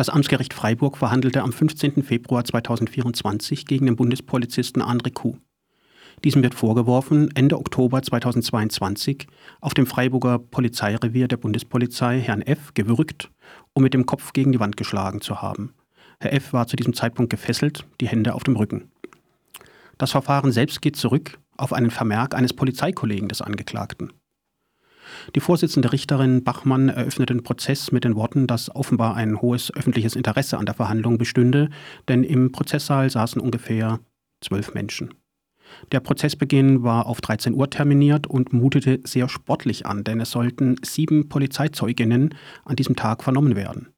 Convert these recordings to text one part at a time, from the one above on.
Das Amtsgericht Freiburg verhandelte am 15. Februar 2024 gegen den Bundespolizisten André Kuh. Diesem wird vorgeworfen, Ende Oktober 2022 auf dem Freiburger Polizeirevier der Bundespolizei Herrn F. gewürgt und mit dem Kopf gegen die Wand geschlagen zu haben. Herr F. war zu diesem Zeitpunkt gefesselt, die Hände auf dem Rücken. Das Verfahren selbst geht zurück auf einen Vermerk eines Polizeikollegen des Angeklagten. Die Vorsitzende Richterin Bachmann eröffnete den Prozess mit den Worten, dass offenbar ein hohes öffentliches Interesse an der Verhandlung bestünde, denn im Prozesssaal saßen ungefähr zwölf Menschen. Der Prozessbeginn war auf 13 Uhr terminiert und mutete sehr sportlich an, denn es sollten sieben Polizeizeuginnen an diesem Tag vernommen werden.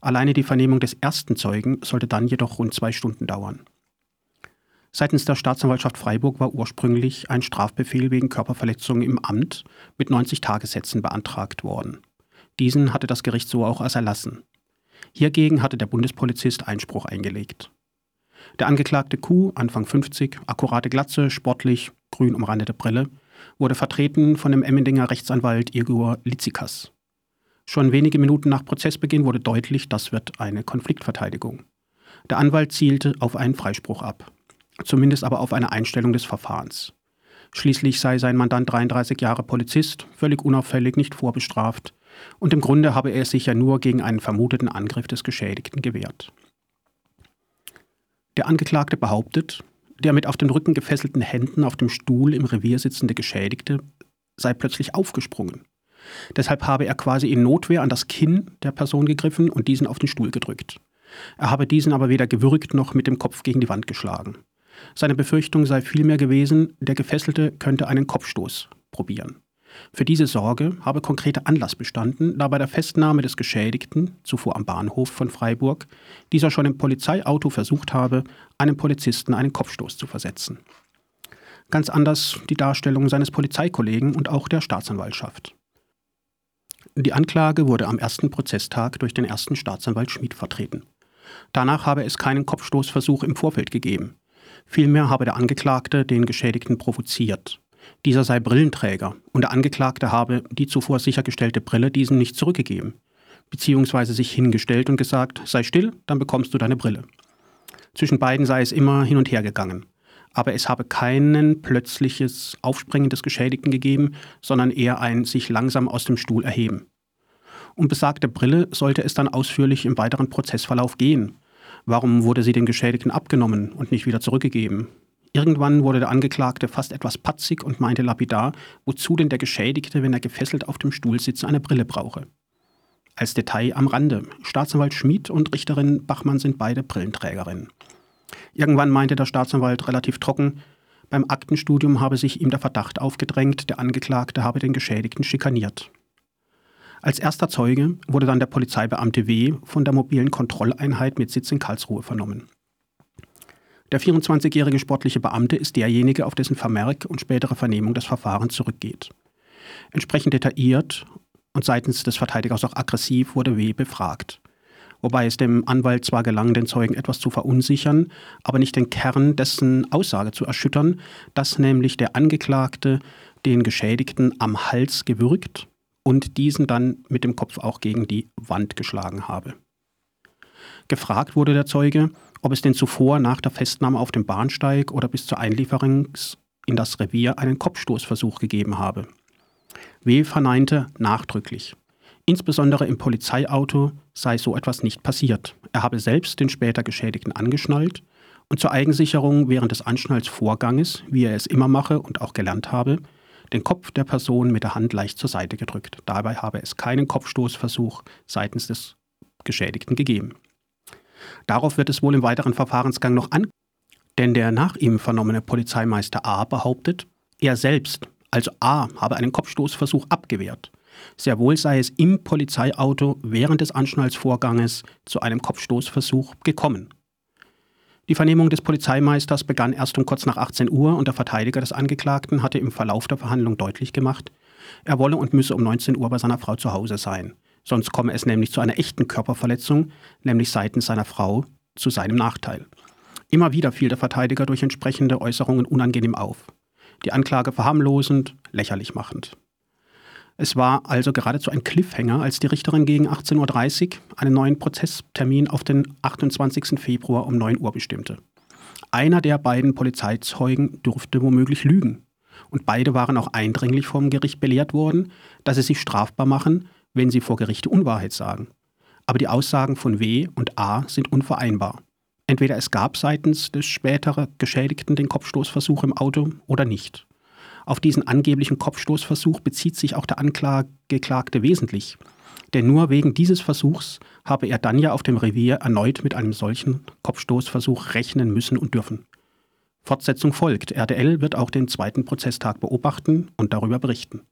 Alleine die Vernehmung des ersten Zeugen sollte dann jedoch rund zwei Stunden dauern. Seitens der Staatsanwaltschaft Freiburg war ursprünglich ein Strafbefehl wegen Körperverletzung im Amt mit 90 Tagessätzen beantragt worden. Diesen hatte das Gericht so auch als erlassen. Hiergegen hatte der Bundespolizist Einspruch eingelegt. Der angeklagte Kuh, Anfang 50, akkurate Glatze, sportlich, grün umrandete Brille, wurde vertreten von dem Emmendinger Rechtsanwalt Igor Litzikas. Schon wenige Minuten nach Prozessbeginn wurde deutlich, das wird eine Konfliktverteidigung. Der Anwalt zielte auf einen Freispruch ab zumindest aber auf eine Einstellung des Verfahrens. Schließlich sei sein Mandant 33 Jahre Polizist, völlig unauffällig, nicht vorbestraft, und im Grunde habe er sich ja nur gegen einen vermuteten Angriff des Geschädigten gewehrt. Der Angeklagte behauptet, der mit auf den Rücken gefesselten Händen auf dem Stuhl im Revier sitzende Geschädigte sei plötzlich aufgesprungen. Deshalb habe er quasi in Notwehr an das Kinn der Person gegriffen und diesen auf den Stuhl gedrückt. Er habe diesen aber weder gewürgt noch mit dem Kopf gegen die Wand geschlagen. Seine Befürchtung sei vielmehr gewesen, der Gefesselte könnte einen Kopfstoß probieren. Für diese Sorge habe konkreter Anlass bestanden, da bei der Festnahme des Geschädigten, zuvor am Bahnhof von Freiburg, dieser schon im Polizeiauto versucht habe, einem Polizisten einen Kopfstoß zu versetzen. Ganz anders die Darstellung seines Polizeikollegen und auch der Staatsanwaltschaft. Die Anklage wurde am ersten Prozesstag durch den ersten Staatsanwalt Schmid vertreten. Danach habe es keinen Kopfstoßversuch im Vorfeld gegeben. Vielmehr habe der Angeklagte den Geschädigten provoziert. Dieser sei Brillenträger und der Angeklagte habe die zuvor sichergestellte Brille diesem nicht zurückgegeben, beziehungsweise sich hingestellt und gesagt, sei still, dann bekommst du deine Brille. Zwischen beiden sei es immer hin und her gegangen. Aber es habe keinen plötzliches Aufspringen des Geschädigten gegeben, sondern eher ein sich langsam aus dem Stuhl erheben. Um besagte Brille sollte es dann ausführlich im weiteren Prozessverlauf gehen. Warum wurde sie den Geschädigten abgenommen und nicht wieder zurückgegeben? Irgendwann wurde der Angeklagte fast etwas patzig und meinte lapidar, wozu denn der Geschädigte, wenn er gefesselt auf dem Stuhl sitzt, eine Brille brauche. Als Detail am Rande. Staatsanwalt Schmid und Richterin Bachmann sind beide Brillenträgerinnen. Irgendwann meinte der Staatsanwalt relativ trocken, beim Aktenstudium habe sich ihm der Verdacht aufgedrängt, der Angeklagte habe den Geschädigten schikaniert. Als erster Zeuge wurde dann der Polizeibeamte W. von der mobilen Kontrolleinheit mit Sitz in Karlsruhe vernommen. Der 24-jährige sportliche Beamte ist derjenige, auf dessen Vermerk und spätere Vernehmung das Verfahren zurückgeht. Entsprechend detailliert und seitens des Verteidigers auch aggressiv wurde W. befragt. Wobei es dem Anwalt zwar gelang, den Zeugen etwas zu verunsichern, aber nicht den Kern dessen Aussage zu erschüttern, dass nämlich der Angeklagte den Geschädigten am Hals gewürgt und diesen dann mit dem Kopf auch gegen die Wand geschlagen habe. Gefragt wurde der Zeuge, ob es denn zuvor nach der Festnahme auf dem Bahnsteig oder bis zur Einlieferung in das Revier einen Kopfstoßversuch gegeben habe. W. verneinte nachdrücklich. Insbesondere im Polizeiauto sei so etwas nicht passiert. Er habe selbst den später Geschädigten angeschnallt und zur Eigensicherung während des Anschnallsvorganges, wie er es immer mache und auch gelernt habe, den Kopf der Person mit der Hand leicht zur Seite gedrückt. Dabei habe es keinen Kopfstoßversuch seitens des Geschädigten gegeben. Darauf wird es wohl im weiteren Verfahrensgang noch an, denn der nach ihm vernommene Polizeimeister A behauptet, er selbst, also A, habe einen Kopfstoßversuch abgewehrt. Sehr wohl sei es im Polizeiauto während des Anschnallsvorganges zu einem Kopfstoßversuch gekommen. Die Vernehmung des Polizeimeisters begann erst um kurz nach 18 Uhr und der Verteidiger des Angeklagten hatte im Verlauf der Verhandlung deutlich gemacht, er wolle und müsse um 19 Uhr bei seiner Frau zu Hause sein. Sonst komme es nämlich zu einer echten Körperverletzung, nämlich seitens seiner Frau, zu seinem Nachteil. Immer wieder fiel der Verteidiger durch entsprechende Äußerungen unangenehm auf. Die Anklage verharmlosend, lächerlich machend. Es war also geradezu ein Cliffhanger, als die Richterin gegen 18.30 Uhr einen neuen Prozesstermin auf den 28. Februar um 9 Uhr bestimmte. Einer der beiden Polizeizeugen durfte womöglich lügen. Und beide waren auch eindringlich vom Gericht belehrt worden, dass sie sich strafbar machen, wenn sie vor Gericht Unwahrheit sagen. Aber die Aussagen von W und A sind unvereinbar. Entweder es gab seitens des späteren Geschädigten den Kopfstoßversuch im Auto oder nicht. Auf diesen angeblichen Kopfstoßversuch bezieht sich auch der Angeklagte wesentlich. Denn nur wegen dieses Versuchs habe er dann ja auf dem Revier erneut mit einem solchen Kopfstoßversuch rechnen müssen und dürfen. Fortsetzung folgt. RDL wird auch den zweiten Prozesstag beobachten und darüber berichten.